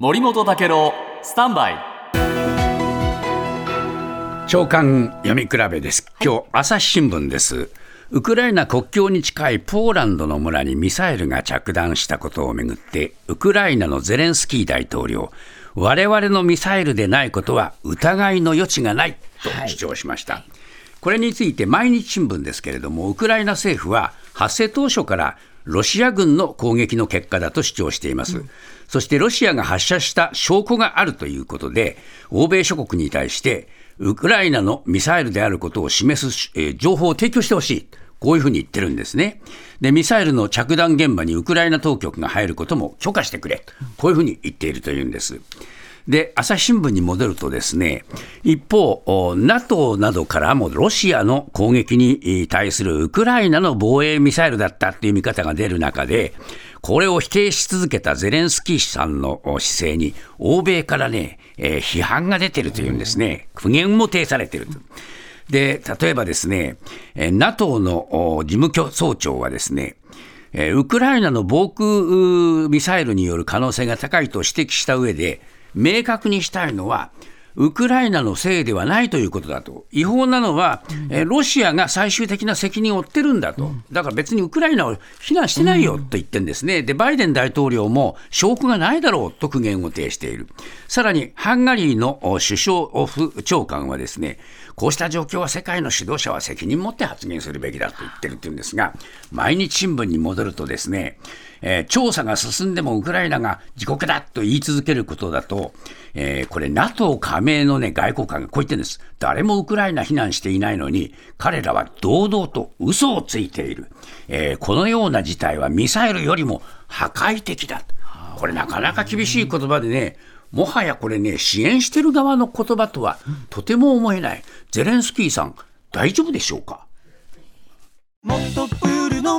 森本武郎スタンバイ。長官読み比べです。今日、朝日新聞です。ウクライナ国境に近いポーランドの村にミサイルが着弾したことをめぐってウクライナのゼレンスキー大統領我々のミサイルでないことは疑いの余地がないと主張しました、はい、これについて毎日新聞ですけれどもウクライナ政府は発生当初からロシア軍の攻撃の結果だと主張しています。うん、そしてロシアが発射した証拠があるということで、欧米諸国に対して、ウクライナのミサイルであることを示す、えー、情報を提供してほしい。こういうふうに言ってるんですね。で、ミサイルの着弾現場にウクライナ当局が入ることも許可してくれ。こういうふうに言っているというんです。で、朝日新聞に戻るとですね、一方、NATO などからもロシアの攻撃に対するウクライナの防衛ミサイルだったっていう見方が出る中で、これを否定し続けたゼレンスキーさんの姿勢に、欧米からね、えー、批判が出てるというんですね、苦言も呈されていると。で、例えばですね、NATO の事務局総長はですね、ウクライナの防空ミサイルによる可能性が高いと指摘した上で、明確にしたいのは、ウクライナのせいではないということだと、違法なのは、えロシアが最終的な責任を負ってるんだと、だから別にウクライナを非難してないよと言ってるんですね、でバイデン大統領も証拠がないだろうと苦言を呈している、さらにハンガリーの首相府長官はですね、こうした状況は世界の指導者は責任持って発言するべきだと言ってるっていうんですが、毎日新聞に戻るとですね、えー、調査が進んでもウクライナが自国だと言い続けることだと、えー、これ NATO 加盟のね、外交官がこう言ってるんです。誰もウクライナ非難していないのに、彼らは堂々と嘘をついている。えー、このような事態はミサイルよりも破壊的だ。これなかなか厳しい言葉でね、もはやこれね、支援してる側の言葉とはとても思えない。ゼレンスキーさん、大丈夫でしょうか？もっとプールの